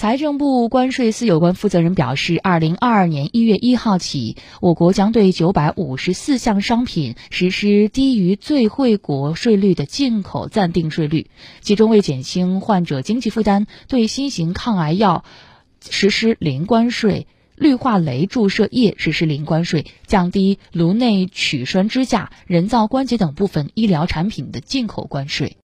财政部关税司有关负责人表示，二零二二年一月一号起，我国将对九百五十四项商品实施低于最惠国税率的进口暂定税率，其中为减轻患者经济负担，对新型抗癌药实施零关税。氯化镭注射液实施零关税，降低颅内取栓支架、人造关节等部分医疗产品的进口关税。